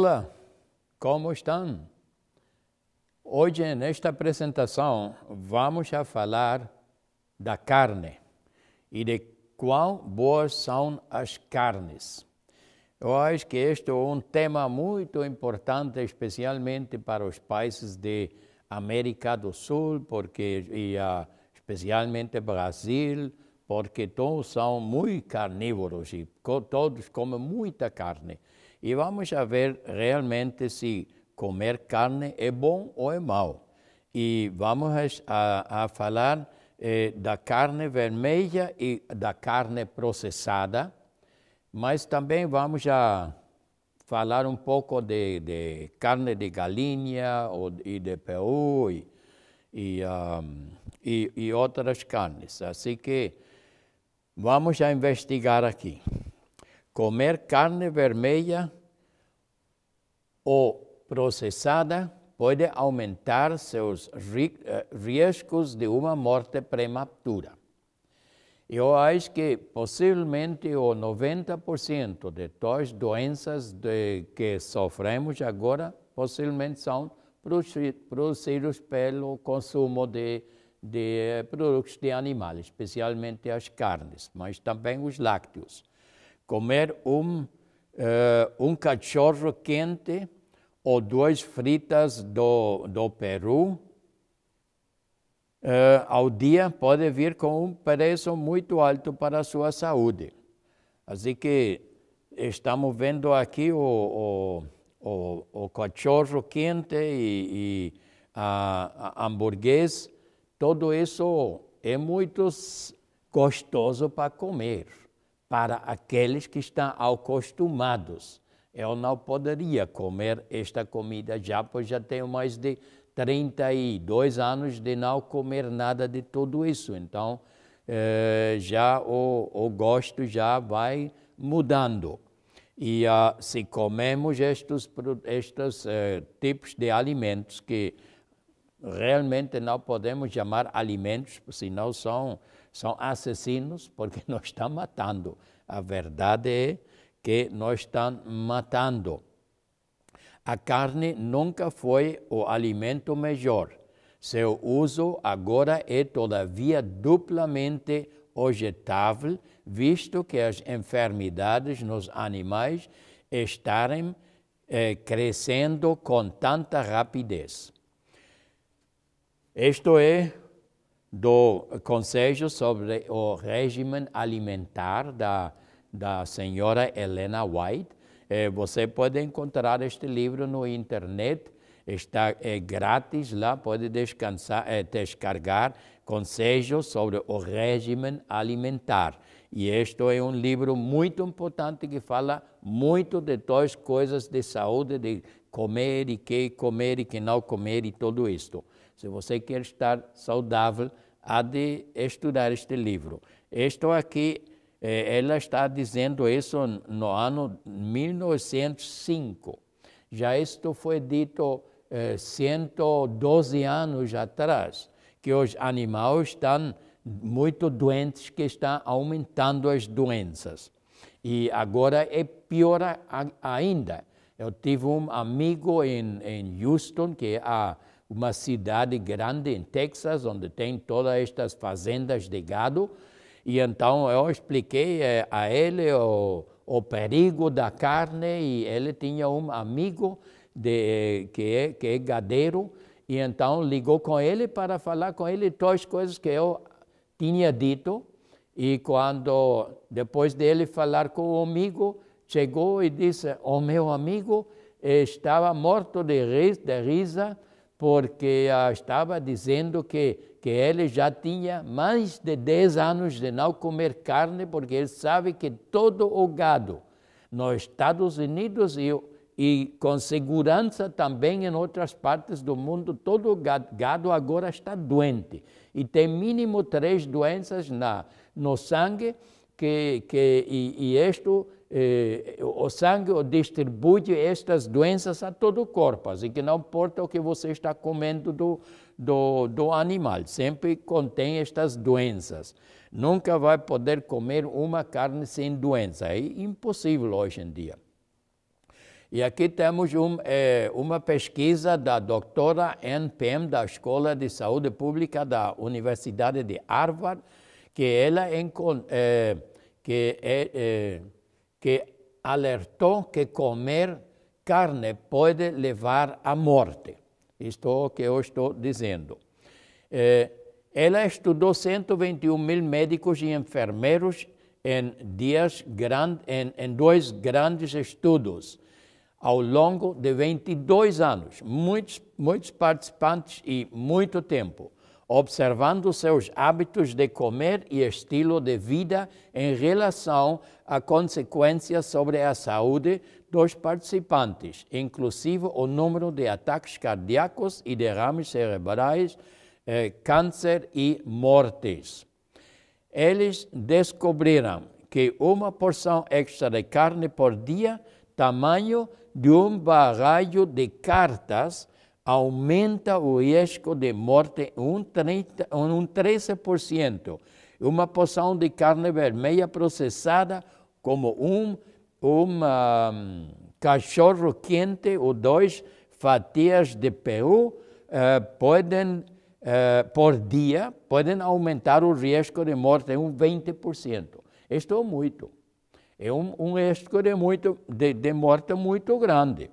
Olá, como estão? Hoje, nesta apresentação, vamos a falar da carne e de quão boas são as carnes. Eu acho que este é um tema muito importante, especialmente para os países de América do Sul, porque e, uh, especialmente Brasil, porque todos são muito carnívoros e todos comem muita carne. E vamos a ver realmente se comer carne é bom ou é mau. E vamos a, a falar eh, da carne vermelha e da carne processada, mas também vamos a falar um pouco de, de carne de galinha ou, e de peru e, e, um, e, e outras carnes. Assim que vamos a investigar aqui comer carne vermelha ou processada pode aumentar seus eh, riscos de uma morte prematura. Eu acho que possivelmente o 90% de todas as doenças de que sofremos agora possivelmente são produzidos pelo consumo de, de produtos de animais, especialmente as carnes, mas também os lácteos comer um, uh, um cachorro quente ou duas fritas do, do Peru uh, ao dia pode vir com um preço muito alto para a sua saúde. Assim que estamos vendo aqui o, o, o, o cachorro quente e, e a, a hamburguês, tudo isso é muito gostoso para comer para aqueles que estão acostumados. Eu não poderia comer esta comida já, pois já tenho mais de 32 anos de não comer nada de tudo isso. Então, eh, já o, o, gosto já vai mudando. E uh, se comemos estes, estes uh, tipos de alimentos que realmente não podemos chamar alimentos, senão são são assassinos porque nós estão matando. A verdade é que nós estamos matando. A carne nunca foi o alimento melhor. Seu uso agora é todavia duplamente objetável, visto que as enfermidades nos animais estarem eh, crescendo com tanta rapidez. Isto é do Conselho sobre o Regime Alimentar da, da senhora Helena White. Eh, você pode encontrar este livro no internet, está é grátis lá, pode descansar, é, descargar Conselho sobre o Regime Alimentar. E este é um livro muito importante que fala muito de todas as coisas de saúde, de comer e que comer e que não comer e tudo isto. Se você quer estar saudável, há de estudar este livro. Estou aqui, eh, ela está dizendo isso no ano 1905. Já isto foi dito eh, 112 anos atrás, que os animais estão muito doentes, que estão aumentando as doenças. E agora é pior ainda. Eu tive um amigo em, em Houston, que é a uma cidade grande em Texas, onde tem todas estas fazendas de gado. E então eu expliquei eh, a ele o, o perigo da carne e ele tinha um amigo de, que, é, que é gadeiro e então ligou com ele para falar com ele todas as coisas que eu tinha dito. E quando, depois dele falar com o amigo, chegou e disse: O meu amigo estava morto de, de risa porque ah, estava dizendo que, que ele já tinha mais de 10 anos de não comer carne, porque ele sabe que todo o gado nos Estados Unidos e, e com segurança também em outras partes do mundo, todo o gado agora está doente. E tem mínimo três doenças na, no sangue, que, que, e, e isto eh, o sangue distribui estas doenças a todo o corpo, assim que não importa o que você está comendo do, do, do animal, sempre contém estas doenças. Nunca vai poder comer uma carne sem doença, é impossível hoje em dia. E aqui temos um, é, uma pesquisa da doutora Ann Pem, da Escola de Saúde Pública da Universidade de Harvard, que ela é, que, é, que alertou que comer carne pode levar à morte. Isto é o que eu estou dizendo. É, ela estudou 121 mil médicos e enfermeiros em, dias grand, em, em dois grandes estudos ao longo de 22 anos, muitos, muitos participantes e muito tempo, observando seus hábitos de comer e estilo de vida em relação a consequências sobre a saúde dos participantes, inclusive o número de ataques cardíacos e derrames cerebrais, eh, câncer e mortes. Eles descobriram que uma porção extra de carne por dia, tamanho de um baralho de cartas aumenta o risco de morte um, 30, um 13%. Uma porção de carne vermelha processada, como um, um, cachorro quente ou dois fatias de peru, uh, podem, uh, por dia, podem aumentar o risco de morte em um 20%. Isto é muito é um, um risco de, muito, de, de morte muito grande.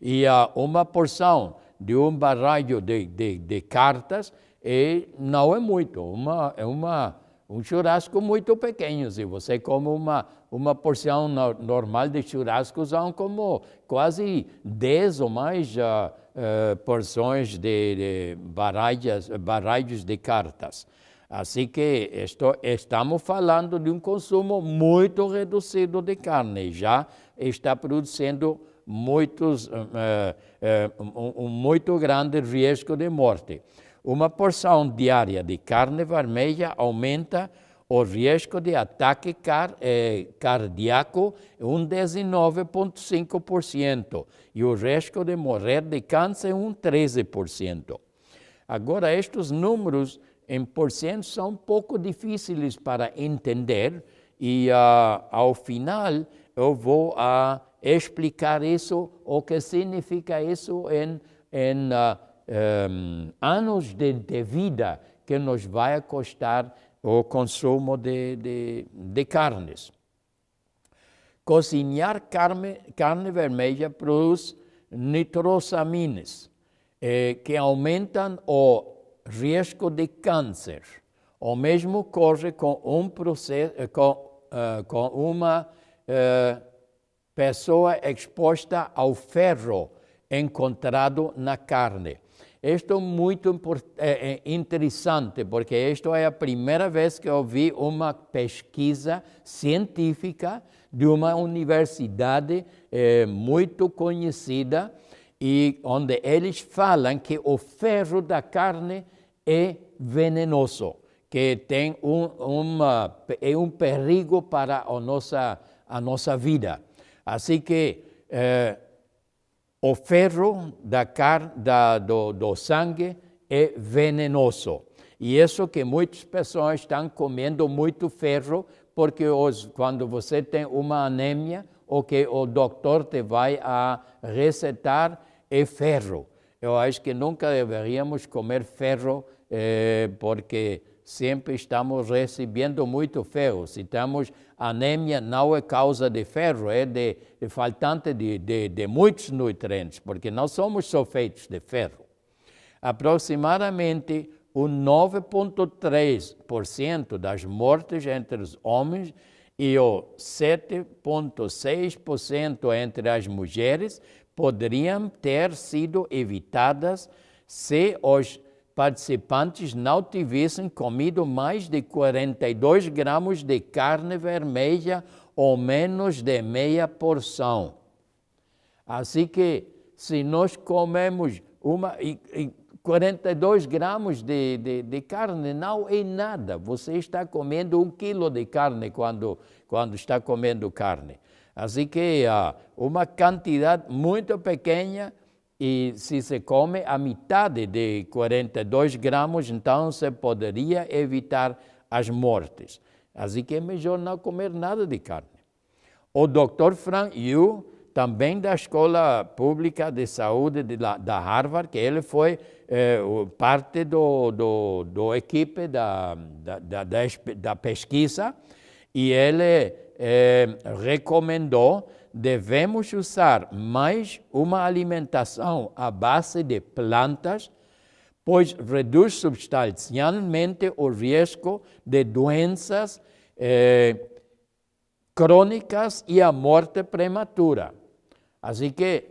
E uh, uma porção de um baralho de, de, de cartas é, não é muito, uma, é uma, um churrasco muito pequeno. Se você come uma, uma porção no, normal de churrasco, são como quase 10 ou mais uh, uh, porções de, de baralhos, baralhos de cartas. Assim que estou, estamos falando de um consumo muito reduzido de carne, já está produzindo muitos, uh, uh, um, muito grande risco de morte. Uma porção diária de carne vermelha aumenta o risco de ataque car, eh, cardíaco um 19,5% e o risco de morrer de câncer um 13%. Agora, estes números em porcento são um pouco difíceis para entender e uh, ao final eu vou uh, explicar isso, o que significa isso em, em uh, um, anos de, de, vida que nos vai custar o consumo de, de, de carnes. Cozinhar carne, carne vermelha produz nitrosamines, eh, que aumentam o risco de câncer. O mesmo ocorre com, um processo, eh, com, uh, com uma uh, pessoa exposta ao ferro encontrado na carne. Isto é muito é, interessante, porque isto é a primeira vez que eu vi uma pesquisa científica de uma universidade é, muito conhecida e onde eles falam que o ferro da carne é venenoso, que tem um, uma, é um perigo para a nossa, a nossa vida. Assim que eh, o ferro da carne, da, do, do sangue é venenoso. E isso que muitas pessoas estão comendo muito ferro, porque os, quando você tem uma anemia, o que o doutor te vai a recetar é ferro. Eu acho que nunca deveríamos comer ferro eh, porque sempre estamos recebendo muito ferro. Se temos anemia, não é causa de ferro, é de, de faltante de, de, de muitos nutrientes, porque nós somos só feitos de ferro. Aproximadamente o 9,3% das mortes entre os homens e o 7,6% entre as mulheres poderiam ter sido evitadas se os participantes não tivessem comido mais de 42 gramas de carne vermelha ou menos de meia porção. Assim que, se nós comemos uma, 42 gramas de, de, de, carne não é nada. Você está comendo um quilo de carne quando, quando está comendo carne. Assim que uh, uma quantidade muito pequena e se se come a metade de 42 gramas, então se poderia evitar as mortes. Assim que é melhor não comer nada de carne. O Dr. Frank Yu, também da Escola Pública de Saúde de la, da Harvard, que ele foi é, parte do, do, do equipe da, da, da, da pesquisa, e ele é, recomendou devemos usar mais uma alimentação à base de plantas, pois reduz substancialmente o risco de doenças eh, crônicas e a morte prematura. Assim que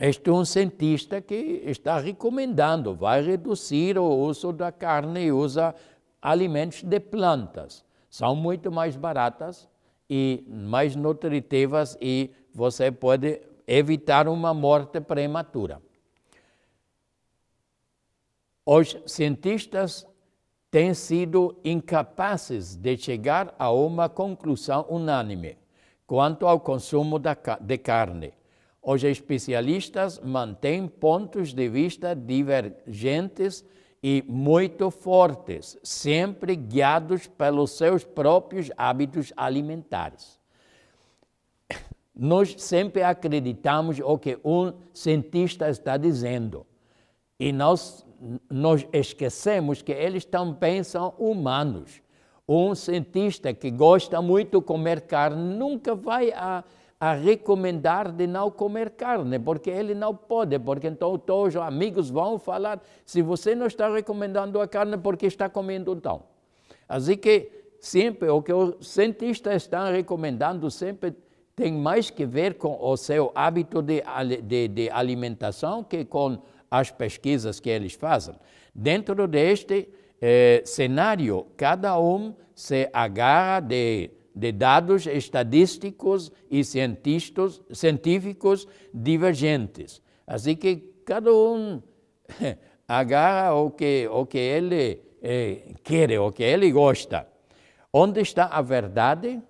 este é um cientista que está recomendando, vai reduzir o uso da carne e usa alimentos de plantas. São muito mais baratas e mais nutritivas e você pode evitar uma morte prematura. Os cientistas têm sido incapazes de chegar a uma conclusão unânime quanto ao consumo de carne. Os especialistas mantêm pontos de vista divergentes e muito fortes, sempre guiados pelos seus próprios hábitos alimentares. Nós sempre acreditamos o que um cientista está dizendo e nós, nós esquecemos que eles também são humanos. Um cientista que gosta muito de comer carne nunca vai a a recomendar de não comer carne, porque ele não pode, porque então todos os amigos vão falar, se você não está recomendando a carne, porque está comendo então? Assim que sempre o que os cientistas estão recomendando sempre tem mais que ver com o seu hábito de, de, de alimentação que com as pesquisas que eles fazem. Dentro deste eh, cenário, cada um se agarra de de dados estadísticos e científicos divergentes. Assim que cada um agarra o que, o que ele eh, quer, o que ele gosta. Onde está a verdade?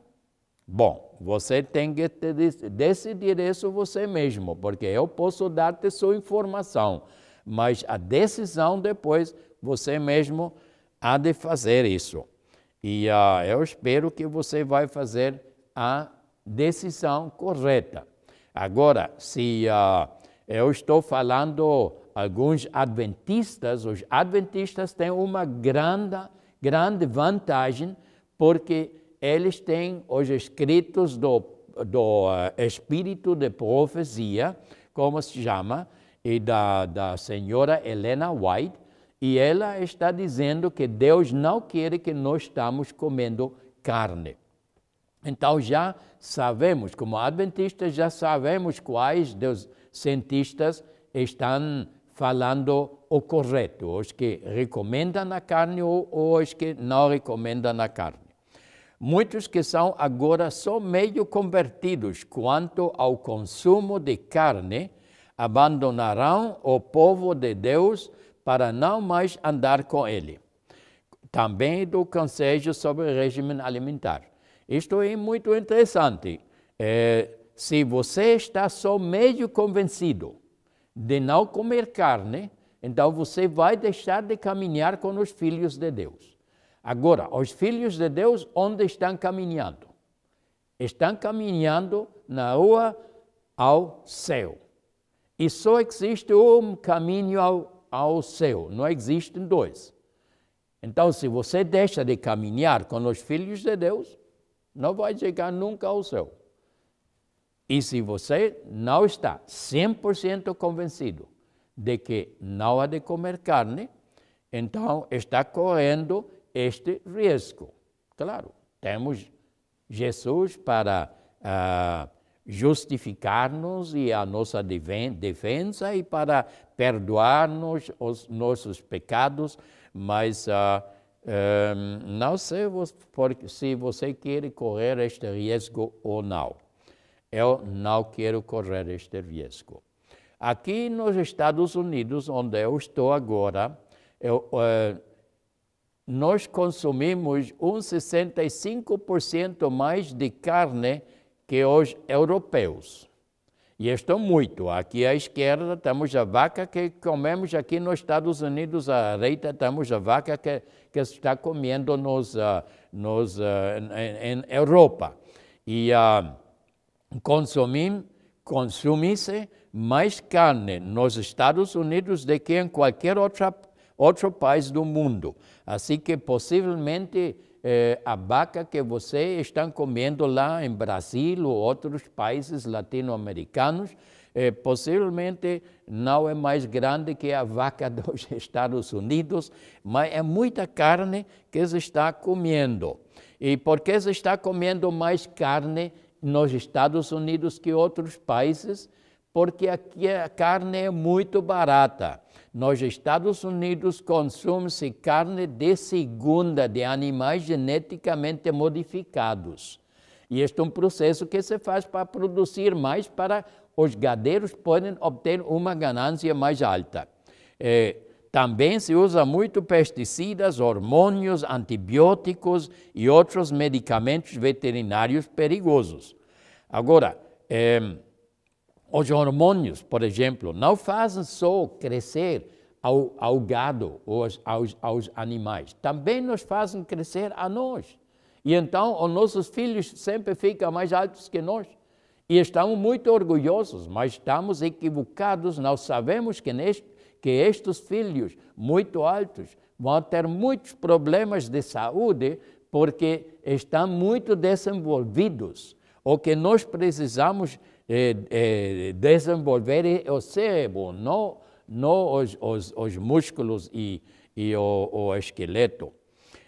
Bom, você tem que decidir isso você mesmo, porque eu posso dar-te sua informação, mas a decisão depois você mesmo há de fazer isso. E uh, eu espero que você vai fazer a decisão correta. Agora, se uh, eu estou falando alguns adventistas, os adventistas têm uma grande, grande vantagem porque eles têm os escritos do, do uh, Espírito de Profecia, como se chama, e da, da senhora Helena White, e ela está dizendo que Deus não quer que nós estamos comendo carne. Então já sabemos, como adventistas, já sabemos quais dos cientistas estão falando o correto, os que recomendam a carne ou os que não recomendam a carne. Muitos que são agora só meio convertidos quanto ao consumo de carne abandonarão o povo de Deus para não mais andar com ele. Também do Conselho sobre o Regime Alimentar. Isto é muito interessante. É, se você está só meio convencido de não comer carne, então você vai deixar de caminhar com os filhos de Deus. Agora, os filhos de Deus, onde estão caminhando? Estão caminhando na rua ao céu. E só existe um caminho ao ao céu. Não existem dois. Então, se você deixa de caminhar com os filhos de Deus, não vai chegar nunca ao céu. E se você não está 100% convencido de que não há de comer carne, então está correndo este risco. Claro, temos Jesus para uh, justificar-nos e a nossa defesa e para perdoar-nos os nossos pecados, mas uh, um, não sei se você quer correr este risco ou não. Eu não quero correr este risco. Aqui nos Estados Unidos, onde eu estou agora, eu, uh, nós consumimos uns 65% mais de carne que os europeus. E estão muito. Aqui à esquerda temos a vaca que comemos aqui nos Estados Unidos, à direita temos a vaca que, que está comendo nos, uh, nos, uh, em, em, Europa. E uh, consumimos consumisse mais carne nos Estados Unidos do que em qualquer outra, outro país do mundo. Assim que possivelmente eh, a vaca que você está comendo lá em Brasil ou outros países latino-americanos, eh, possivelmente não é mais grande que a vaca dos Estados Unidos, mas é muita carne que se está comendo. E por que se está comendo mais carne nos Estados Unidos que outros países? Porque aqui a carne é muito barata. Nos Estados Unidos consome-se carne de segunda de animais geneticamente modificados. E este é um processo que se faz para produzir mais para os gadeiros podem obter uma ganância mais alta. É, também se usa muito pesticidas, hormônios, antibióticos e outros medicamentos veterinários perigosos. Agora, é, os hormônios, por exemplo, não fazem só crescer ao, ao gado ou aos, aos, aos, animais, também nos fazem crescer a nós. E então os nossos filhos sempre ficam mais altos que nós. E estamos muito orgulhosos, mas estamos equivocados. Nós sabemos que, neste, que estes filhos muito altos vão ter muitos problemas de saúde porque estão muito desenvolvidos. O que nós precisamos eh, eh, desenvolver é o cérebro, não, não os, os, os músculos e, e o, o esqueleto.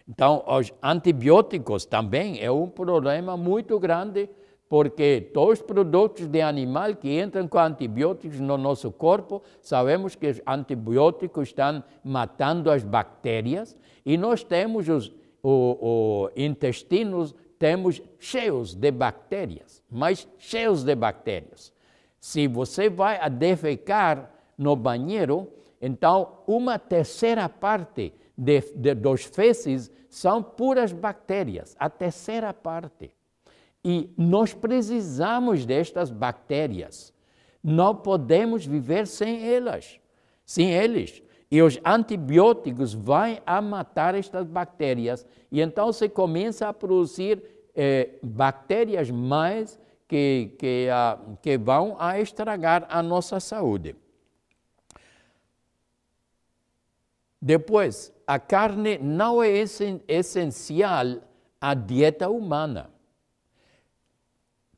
Então, os antibióticos também é um problema muito grande, porque todos os produtos de animal que entram com antibióticos no nosso corpo, sabemos que os antibióticos estão matando as bactérias e nós temos os o, o intestinos temos cheios de bactérias, mas cheios de bactérias. Se você vai a defecar no banheiro, então uma terceira parte de, de, dos fezes são puras bactérias, a terceira parte. E nós precisamos destas bactérias. Não podemos viver sem elas, sem eles. E os antibióticos vão a matar estas bactérias. E então se começa a produzir eh, bactérias mais que, que, que vão a estragar a nossa saúde. Depois, a carne não é essencial à dieta humana.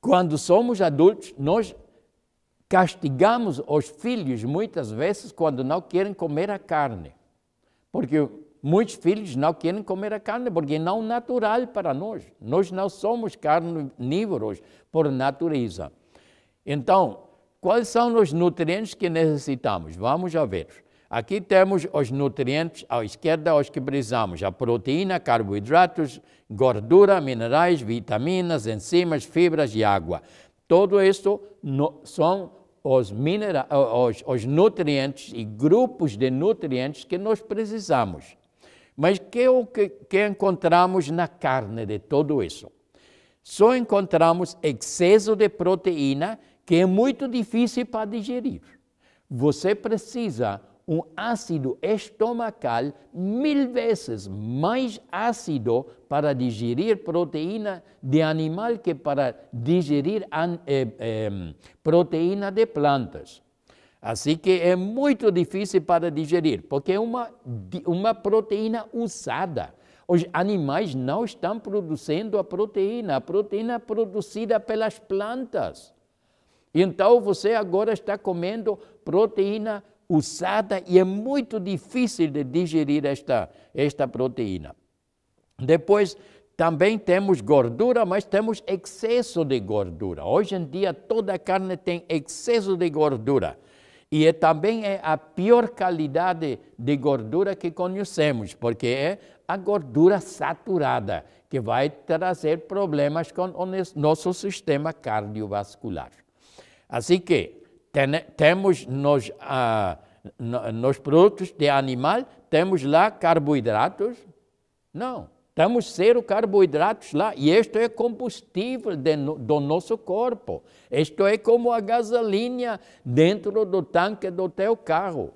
Quando somos adultos, nós castigamos os filhos muitas vezes quando não querem comer a carne. Porque muitos filhos não querem comer a carne porque não é natural para nós. Nós não somos carnívoros por natureza. Então, quais são os nutrientes que necessitamos? Vamos a ver. Aqui temos os nutrientes à esquerda, os que precisamos: a proteína, carboidratos, gordura, minerais, vitaminas, enzimas, fibras e água. Todo isso são os, minera, os, os nutrientes e grupos de nutrientes que nós precisamos. Mas que é o que, que encontramos na carne de tudo isso? Só encontramos excesso de proteína que é muito difícil para digerir. Você precisa um ácido estomacal mil vezes mais ácido para digerir proteína de animal que para digerir eh, eh, proteína de plantas. Assim que é muito difícil para digerir, porque é uma, uma proteína usada. Os animais não estão produzindo a proteína, a proteína é produzida pelas plantas. Então você agora está comendo proteína usada e é muito difícil de digerir esta, esta proteína. Depois, também temos gordura, mas temos excesso de gordura. Hoje em dia, toda carne tem excesso de gordura. E é, também é a pior qualidade de gordura que conhecemos, porque é a gordura saturada, que vai trazer problemas com o nosso sistema cardiovascular. Assim que temos nos, ah, nos produtos de animal, temos lá carboidratos? Não, temos zero carboidratos lá. E isto é combustível de, do nosso corpo. Isto é como a gasolina dentro do tanque do teu carro.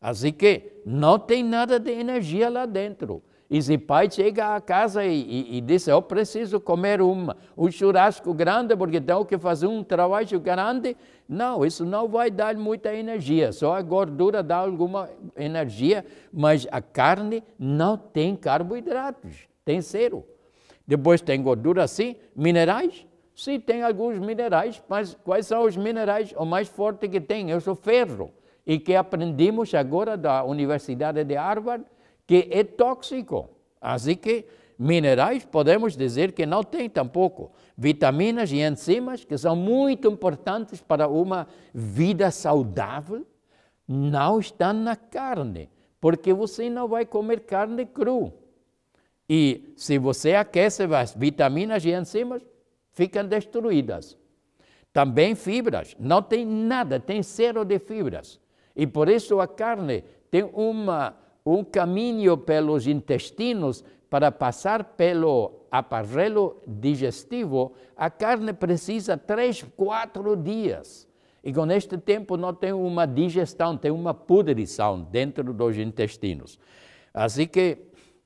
Assim que não tem nada de energia lá dentro. E se pai chega a casa e, e, e diz, eu preciso comer uma, um churrasco grande porque tenho que fazer um trabalho grande, não, isso não vai dar muita energia, só a gordura dá alguma energia, mas a carne não tem carboidratos, tem zero. Depois tem gordura sim, minerais, sim, tem alguns minerais, mas quais são os minerais? O mais forte que tem é o ferro, e que aprendemos agora da Universidade de Harvard, que é tóxico. Assim que minerais podemos dizer que não tem tampouco. Vitaminas e enzimas, que são muito importantes para uma vida saudável, não estão na carne, porque você não vai comer carne cru. E se você aquece as vitaminas e enzimas, ficam destruídas. Também fibras, não tem nada, tem zero de fibras. E por isso a carne tem uma um caminho pelos intestinos para passar pelo aparelho digestivo, a carne precisa três, quatro dias. E com este tempo não tem uma digestão, tem uma pudrição dentro dos intestinos. Assim que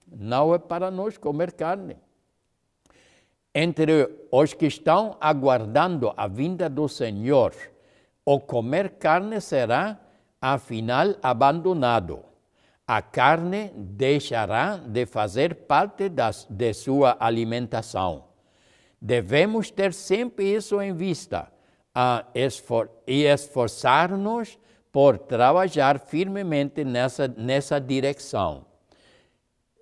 não é para nós comer carne. Entre os que estão aguardando a vinda do Senhor, o comer carne será, afinal, abandonado a carne deixará de fazer parte das, de sua alimentação. Devemos ter sempre isso em vista esfor e esforçar-nos por trabalhar firmemente nessa, nessa direção.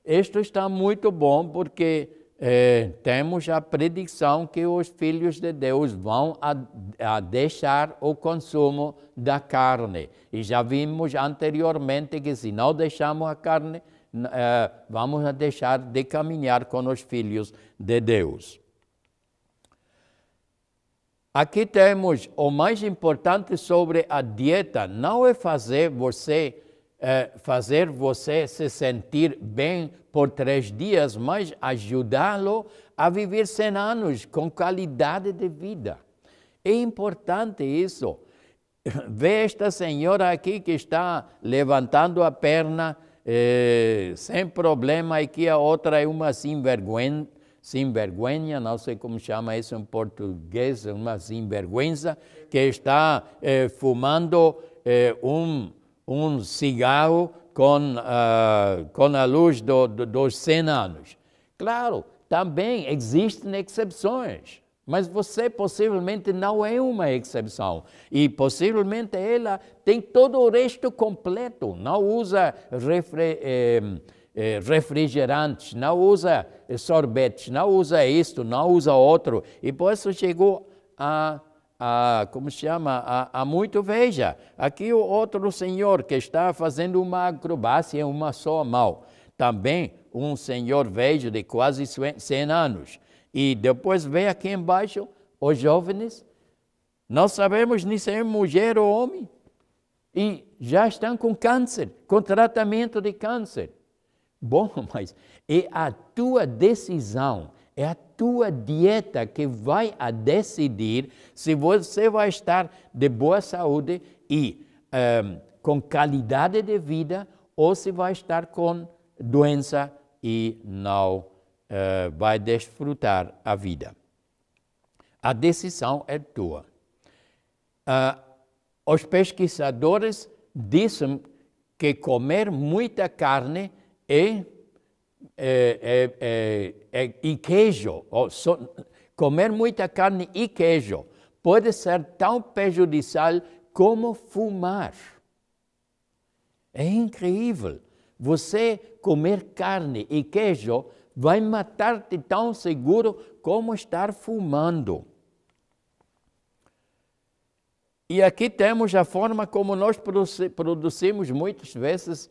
Isto está muito bom porque eh, temos a predição que os filhos de Deus vão a, a, deixar o consumo da carne. E já vimos anteriormente que se não deixamos a carne, eh, vamos a deixar de caminhar com os filhos de Deus. Aqui temos o mais importante sobre a dieta, não é fazer você é, fazer você se sentir bem por três dias, mas ajudá-lo a viver 100 anos com qualidade de vida. É importante isso. Vê esta senhora aqui que está levantando a perna eh, sem problema, e que a outra é uma sem vergonha, não sei como chama isso em português, uma sem vergonha, que está eh, fumando eh, um um cigarro com, uh, com a luz do, do, dos 100 anos. Claro, também existem exceções, mas você possivelmente não é uma exceção. E possivelmente ela tem todo o resto completo, não usa refri, eh, eh, refrigerantes, não usa sorvetes, não usa isto, não usa outro. E por isso chegou a a, como se chama, a, a muito veja. Aqui o outro senhor que está fazendo uma acrobacia em uma só mão. Também um senhor vejo de quase 100 anos. E depois vem aqui embaixo os jovens. Não sabemos nem se é mulher ou homem. E já estão com câncer, com tratamento de câncer. Bom, mas é a tua decisão é a tua dieta que vai a decidir se você vai estar de boa saúde e um, ehm, com qualidade de vida ou se vai estar com doença e não uh, vai desfrutar a vida. A decisão é tua. Uh, os pesquisadores dizem que comer muita carne é é, é, é, e queijo, so, comer muita carne e queijo, pode ser tão prejudicial como fumar. É incrível. Você comer carne e queijo vai matar-te tão seguro como estar fumando. E aqui temos a forma como nós produzimos muitas vezes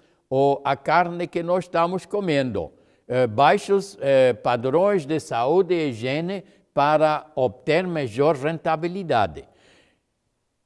a carne que nós estamos comendo. Eh, baixos eh, padrões de saúde e higiene para obter melhor rentabilidade.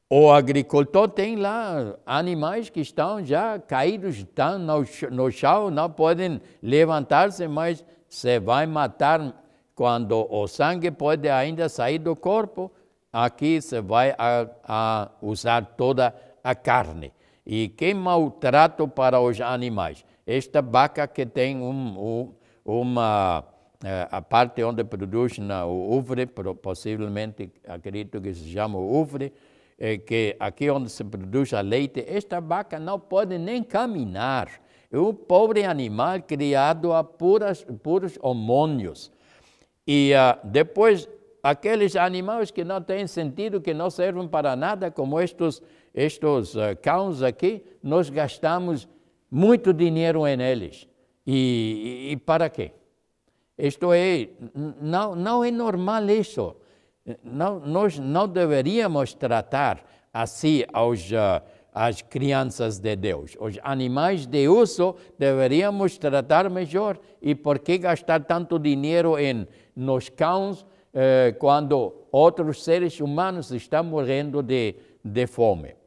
O agricultor tem lá animais que estão já caídos, estão no, chão, não podem levantar-se, mas você vai matar quando o sangue pode ainda sair do corpo. Aqui você vai a, a usar toda a carne. E que maltrato para os animais. esta vaca que tem um, um, uma eh, a parte onde produz na, o uvre, possivelmente acredito que se chama uvre, é que aqui onde se produz a leite, esta vaca não pode nem caminhar. É um pobre animal criado a puras, puros hormônios. E uh, depois, aqueles animais que não têm sentido, que não servem para nada, como estes, estes uh, cães aqui, nós gastamos muito dinheiro em eles. E, e, para quê? Isto é, não, não é normal isso. Não, nós não deveríamos tratar assim aos, as crianças de Deus. Os animais de uso deveríamos tratar melhor. E por que gastar tanto dinheiro em, nos cães eh, quando outros seres humanos estão morrendo de, de fome?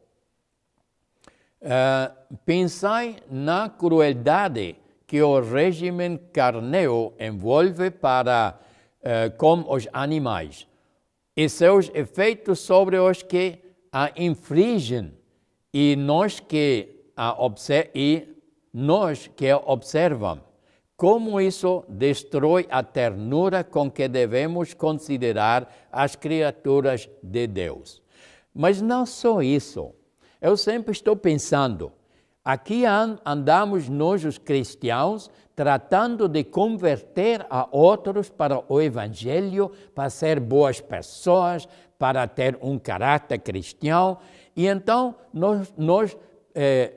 Uh, pensai na crueldade que o regime carneo envolve para uh, com os animais e seus efeitos sobre os que a infringem e nós que a e nós que a observam. Como isso destrói a ternura com que devemos considerar as criaturas de Deus. Mas não só isso. Eu sempre estou pensando, Aqui andamos nós, os cristãos, tratando de converter a outros para o Evangelho, para ser boas pessoas, para ter um caráter cristão. E então nós, nós eh,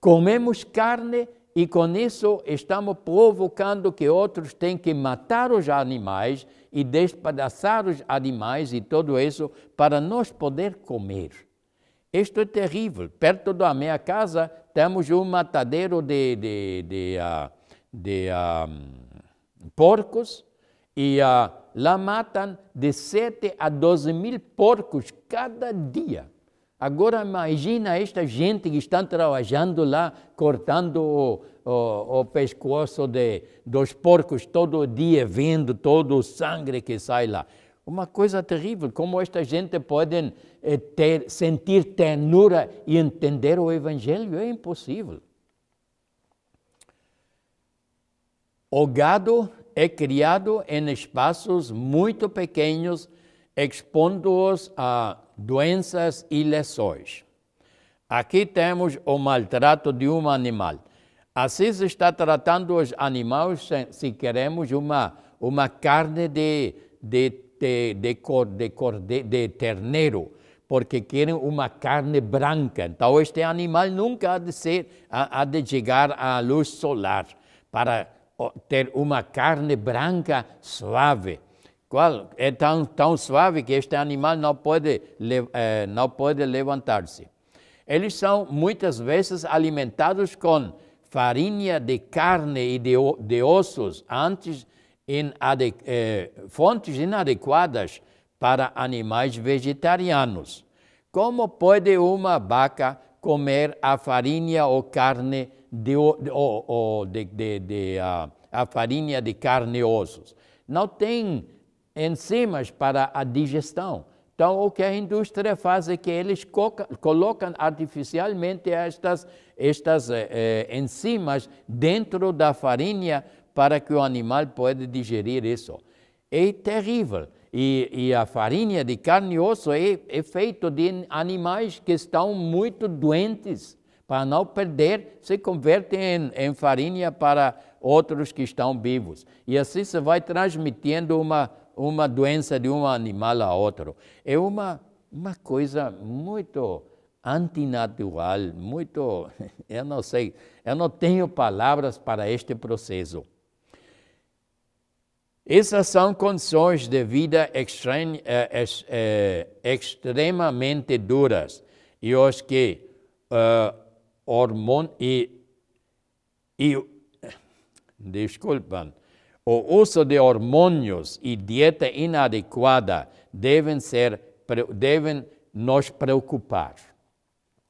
comemos carne e com isso estamos provocando que outros têm que matar os animais e despedaçar os animais e tudo isso para nós poder comer. Isto é terrível. Perto da minha casa temos um matadeiro de, de, de, uh, de uh, porcos e uh, lá matam de 7 a 12 mil porcos cada dia. Agora imagina esta gente que está trabalhando lá, cortando o, o, o pescoço de, dos porcos todo dia, vendo todo o sangue que sai lá. Uma coisa terrível, como esta gente pode ter, sentir ternura e entender o Evangelho, é impossível. O gado é criado em espaços muito pequenos, expondo-os a doenças e lesões. Aqui temos o maltrato de um animal. Assim se está tratando os animais se queremos uma, uma carne de, de de, de, cor, de, cor, de, de terneiro, porque querem uma carne branca. Então, este animal nunca há de, ser, há, de chegar à luz solar para ter uma carne branca suave. Qual é tão, tão suave que este animal não pode, eh, não pode levantar-se. Eles são muitas vezes alimentados com farinha de carne e de, de ossos antes eh, fontes inadequadas para animais vegetarianos. Como pode uma vaca comer a farinha ou carne de, ou, ou de, de, de a farinha de carne e ossos? Não tem enzimas para a digestão. Então, o que a indústria faz é que eles colocam artificialmente estas, estas eh, eh, enzimas dentro da farinha para que o animal possa digerir isso. É terrível. E, e, a farinha de carne e osso é, é feita de animais que estão muito doentes. Para não perder, se converte em, em farinha para outros que estão vivos. E assim se vai transmitindo uma, uma doença de um animal a outro. É uma, uma coisa muito antinatural, muito. Eu não sei, eu não tenho palavras para este processo. Essas são condições de vida eh, eh, extremamente duras e os que uh, hormon, e, e, desculpam, o uso de hormônios e dieta inadequada devem, ser, devem nos preocupar.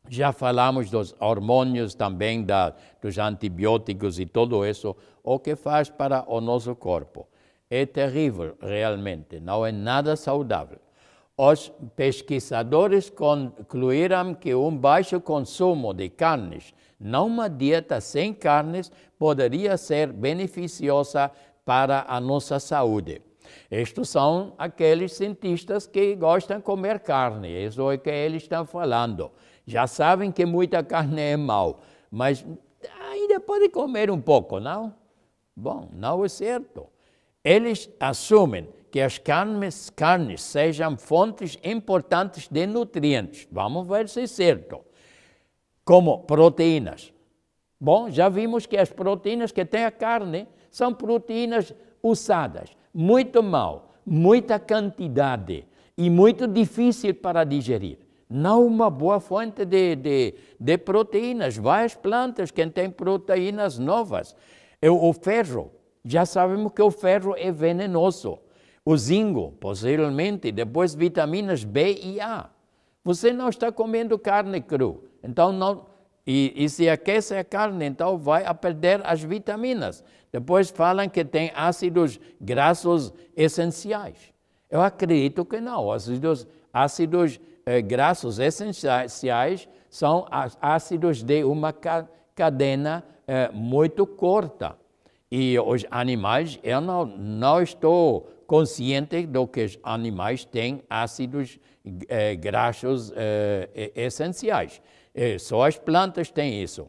Já falamos dos hormônios também, da, dos antibióticos e tudo isso, o que faz para o nosso corpo é terrível realmente, não é nada saudável. os pesquisadores concluíram que um baixo consumo de carnes, não uma dieta sem carnes, poderia ser beneficiosa para a nossa saúde. Estes são aqueles cientistas que gostam de comer carne, isso é o que eles estão falando. Já sabem que muita carne é mal, mas ainda pode comer um pouco, não? Bom, não é certo. Eles assumem que as carnes, carnes sejam fontes importantes de nutrientes. Vamos ver se é certo. Como proteínas. Bom, já vimos que as proteínas que tem a carne são proteínas usadas muito mal, muita quantidade e muito difícil para digerir. Não uma boa fonte de, de, de proteínas, várias plantas que têm proteínas novas. O ferro, já sabemos que o ferro é venenoso. O zinco, possivelmente, depois vitaminas B e A. Você não está comendo carne cru, então não, e, e, se aquece a carne, então vai a perder as vitaminas. Depois falam que tem ácidos graxos essenciais. Eu acredito que não. Ácidos, ácidos eh, graxos essenciais são ácidos de uma cadena eh, muito curta. E os animais, eu não, não estou consciente do que os animais têm ácidos eh, graxos eh, essenciais. Eh, só as plantas têm isso.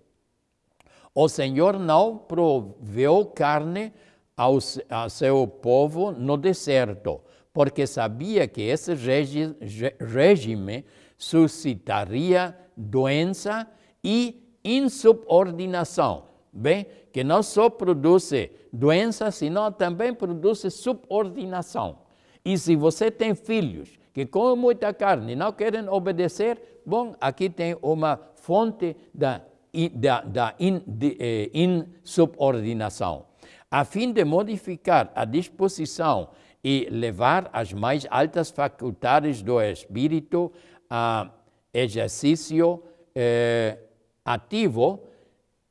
O Senhor não proveu carne ao, ao seu povo no deserto, porque sabia que esse regi, regime suscitaria doença e insubordinação. Bem, que não só produz doença, senão também produz subordinação. E se você tem filhos que comem muita carne e não querem obedecer, bom, aqui tem uma fonte da, da, da eh, insubordinação. A fim de modificar a disposição e levar as mais altas faculdades do espírito a exercício eh, ativo,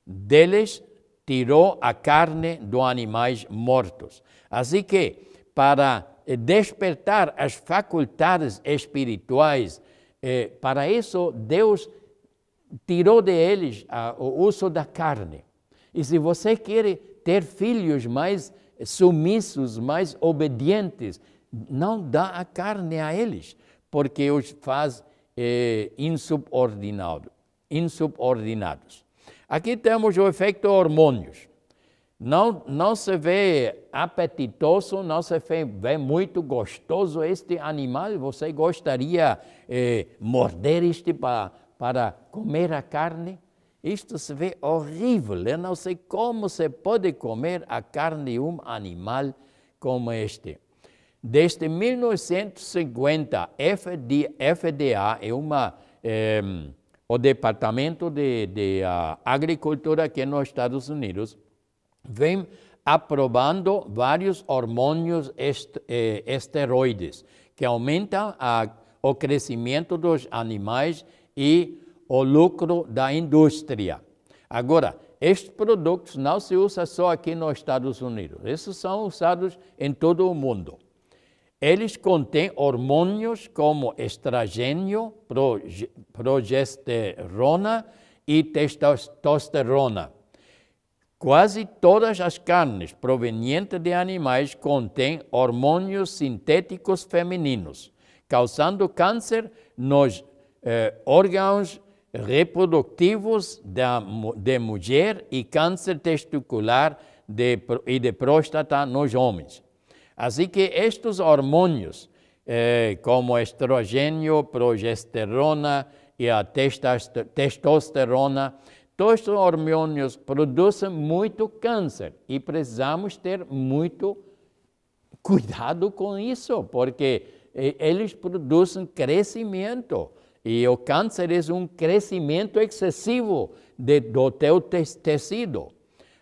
deles tirou a carne dos animais mortos. Assim que, para despertar as faculdades espirituais. Eh, para isso, Deus tirou de eles ah, o uso da carne. E se você quer ter filhos mais sumissos, mais obedientes, não dá a carne a eles, porque os faz eh, insubordinado, insubordinados. Aqui temos o efeito hormônios. Não, não se vê apetitoso, não se vê, vê muito gostoso este animal. Você gostaria eh, morder este para, para comer a carne? Isto se vê horrível. Eu não sei como se pode comer a carne de um animal como este. Desde 1950, FD, FDA é uma, eh, o Departamento de, de uh, Agricultura aqui nos Estados Unidos vem aprovando vários hormônios est, eh, esteroides que aumentam a, o crescimento dos animais e o lucro da indústria. Agora, estes produtos não se usam só aqui nos Estados Unidos, esses são usados em todo o mundo. Eles contêm hormônios como estrogênio, progesterona e testosterona. Quase todas as carnes provenientes de animais contêm hormônios sintéticos femininos, causando câncer nos eh, órgãos reprodutivos da, de mulher e câncer testicular de, e de próstata nos homens. Assim que estes hormônios, eh, como estrogênio, progesterona e a testosterona, Todos os hormônios produzem muito câncer e precisamos ter muito cuidado com isso, porque eh, eles produzem crescimento. E o câncer é um crescimento excessivo de, do teu tecido.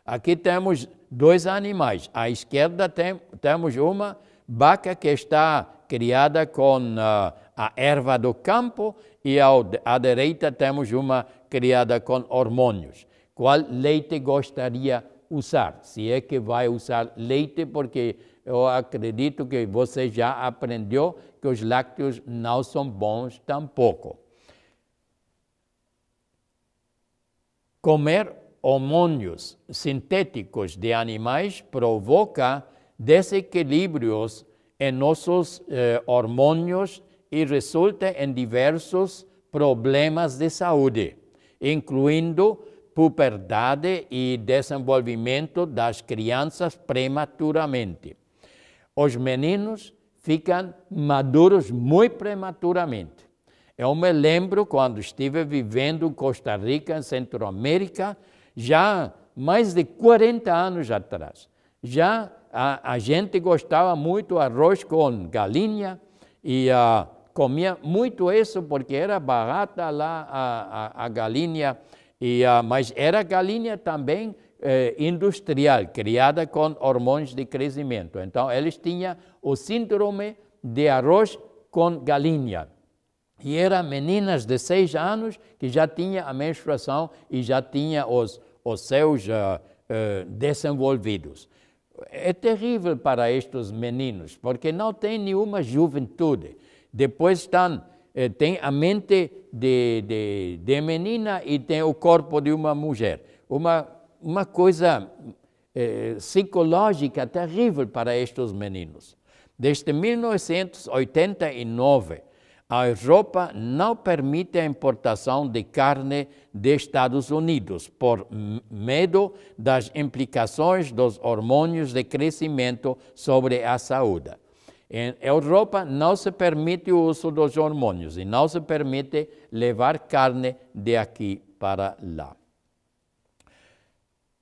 Aqui temos dois animais. À esquerda tem, temos uma vaca que está criada com uh, a erva do campo e ao, à direita temos uma criada com hormônios. Qual leite gostaria usar? Se é que vai usar leite, porque eu acredito que você já aprendeu que os lácteos não são bons tampouco. Comer hormônios sintéticos de animais provoca desequilíbrios em nossos eh, hormônios e resulta em diversos problemas de saúde, incluindo puberdade e desenvolvimento das crianças prematuramente. Os meninos ficam maduros muito prematuramente. Eu me lembro quando estive vivendo em Costa Rica, em Centro-América, já mais de 40 anos atrás. Já a, a gente gostava muito arroz com galinha e uh, comia muito isso porque era barata lá a, a, a galinha, e, uh, mas era galinha também eh, industrial, criada com hormônios de crescimento. Então, eles tinham o síndrome de arroz com galinha. E eram meninas de seis anos que já tinham a menstruação e já tinham os, os seus uh, uh, desenvolvidos. É terrível para estes meninos, porque não tem nenhuma juventude. Depois estão, eh, tem a mente de, de, de menina e tem o corpo de uma mulher. Uma, uma coisa eh, psicológica terrível para estes meninos. Desde 1989, a Europa não permite a importação de carne dos Estados Unidos por medo das implicações dos hormônios de crescimento sobre a saúde. Em Europa não se permite o uso dos hormônios e não se permite levar carne de aqui para lá.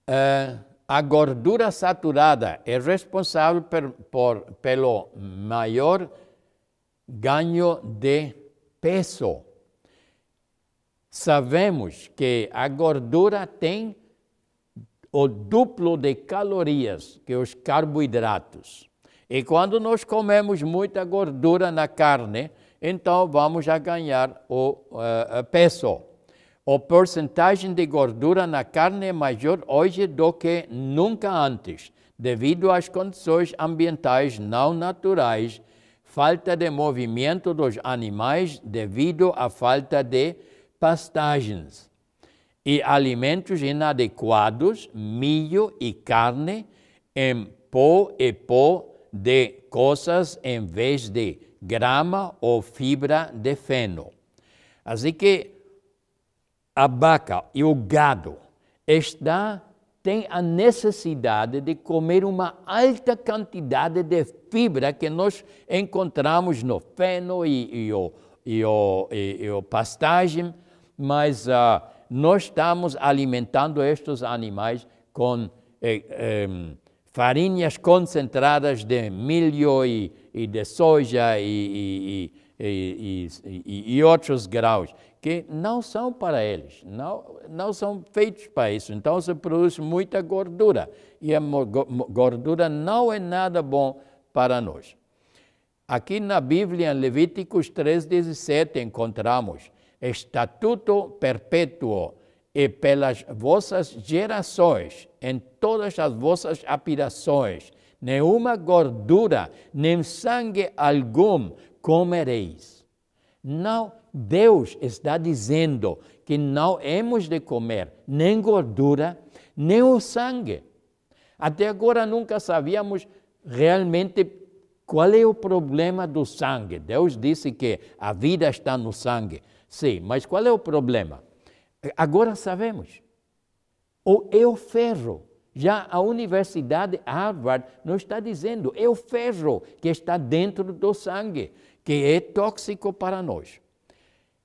Uh, a gordura saturada é responsável per, por, pelo maior ganho de peso. Sabemos que a gordura tem o duplo de calorias que os carboidratos. E quando nós comemos muita gordura na carne, então vamos a ganhar o uh, peso. A porcentagem de gordura na carne é maior hoje do que nunca antes, devido às condições ambientais não naturais falta de movimento dos animais devido à falta de pastagens e alimentos inadequados, milho e carne em pó e pó de coisas em vez de grama ou fibra de feno. Assim que a vaca e o gado está tem a necessidade de comer uma alta quantidade de fibra que nós encontramos no feno e, e, o, e, o, e, e o pastagem, mas uh, nós estamos alimentando estes animais com eh, eh, farinhas concentradas de milho e, de soja e, e, outros graus que não são para eles, não, não são feitos para isso. Então se produz muita gordura e a gordura não é nada bom para nós. Aqui na Bíblia, em Levíticos 3,17, encontramos estatuto perpétuo e pelas vossas gerações, em todas as vossas aspirações, nenhuma gordura, nem sangue algum comereis. Não Deus está dizendo que não hemos de comer nem gordura, nem o sangue. Até agora nunca sabíamos realmente qual é o problema do sangue. Deus disse que a vida está no sangue. Sim, mas qual é o problema? Agora sabemos. O é o ferro. Já a Universidade Harvard nos está dizendo, é o ferro que está dentro do sangue, que é tóxico para nós.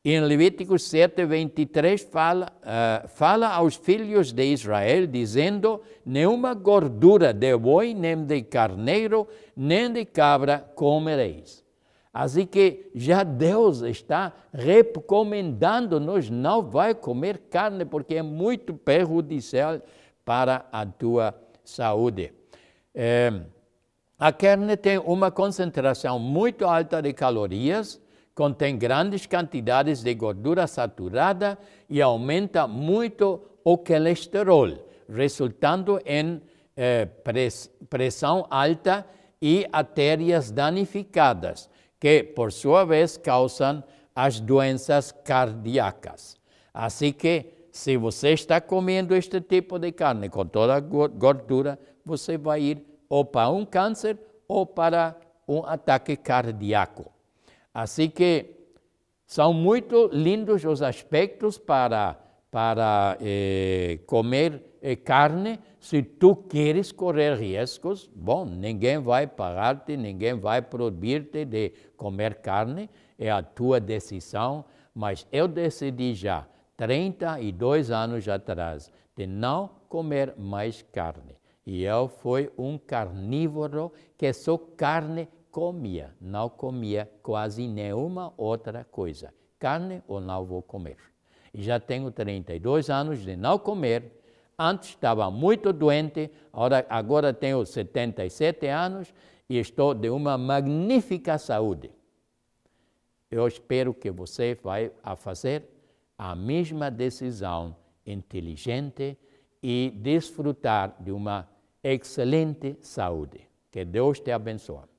Em Levítico 7, 23, fala, uh, fala aos filhos de Israel, dizendo: Nenhuma gordura de boi, nem de carneiro, nem de cabra comereis. Assim que já Deus está recomendando-nos: não vai comer carne, porque é muito perjudicial para a tua saúde. É, a carne tem uma concentração muito alta de calorias contém grandes quantidades de gordura saturada e aumenta muito o colesterol, resultando em eh, pressão alta e artérias danificadas, que por sua vez causam as doenças cardíacas. Assim que, se você está comendo este tipo de carne com toda a gordura, você vai ir ou para um câncer ou para um ataque cardíaco. Assim que são muito lindos os aspectos para, para eh, comer eh, carne. Se tu queres correr riscos, bom, ninguém vai pagar-te, ninguém vai proibir-te de comer carne, é a tua decisão, mas eu decidi já, 32 anos atrás, de não comer mais carne. E eu fui um carnívoro que só carne comia, não comia quase nenhuma outra coisa. Carne ou não vou comer. E já tenho 32 anos de não comer. Antes estava muito doente, agora, agora tenho 77 anos e estou de uma magnífica saúde. Eu espero que você vai a fazer a mesma decisão inteligente e desfrutar de uma excelente saúde. Que Deus te abençoe.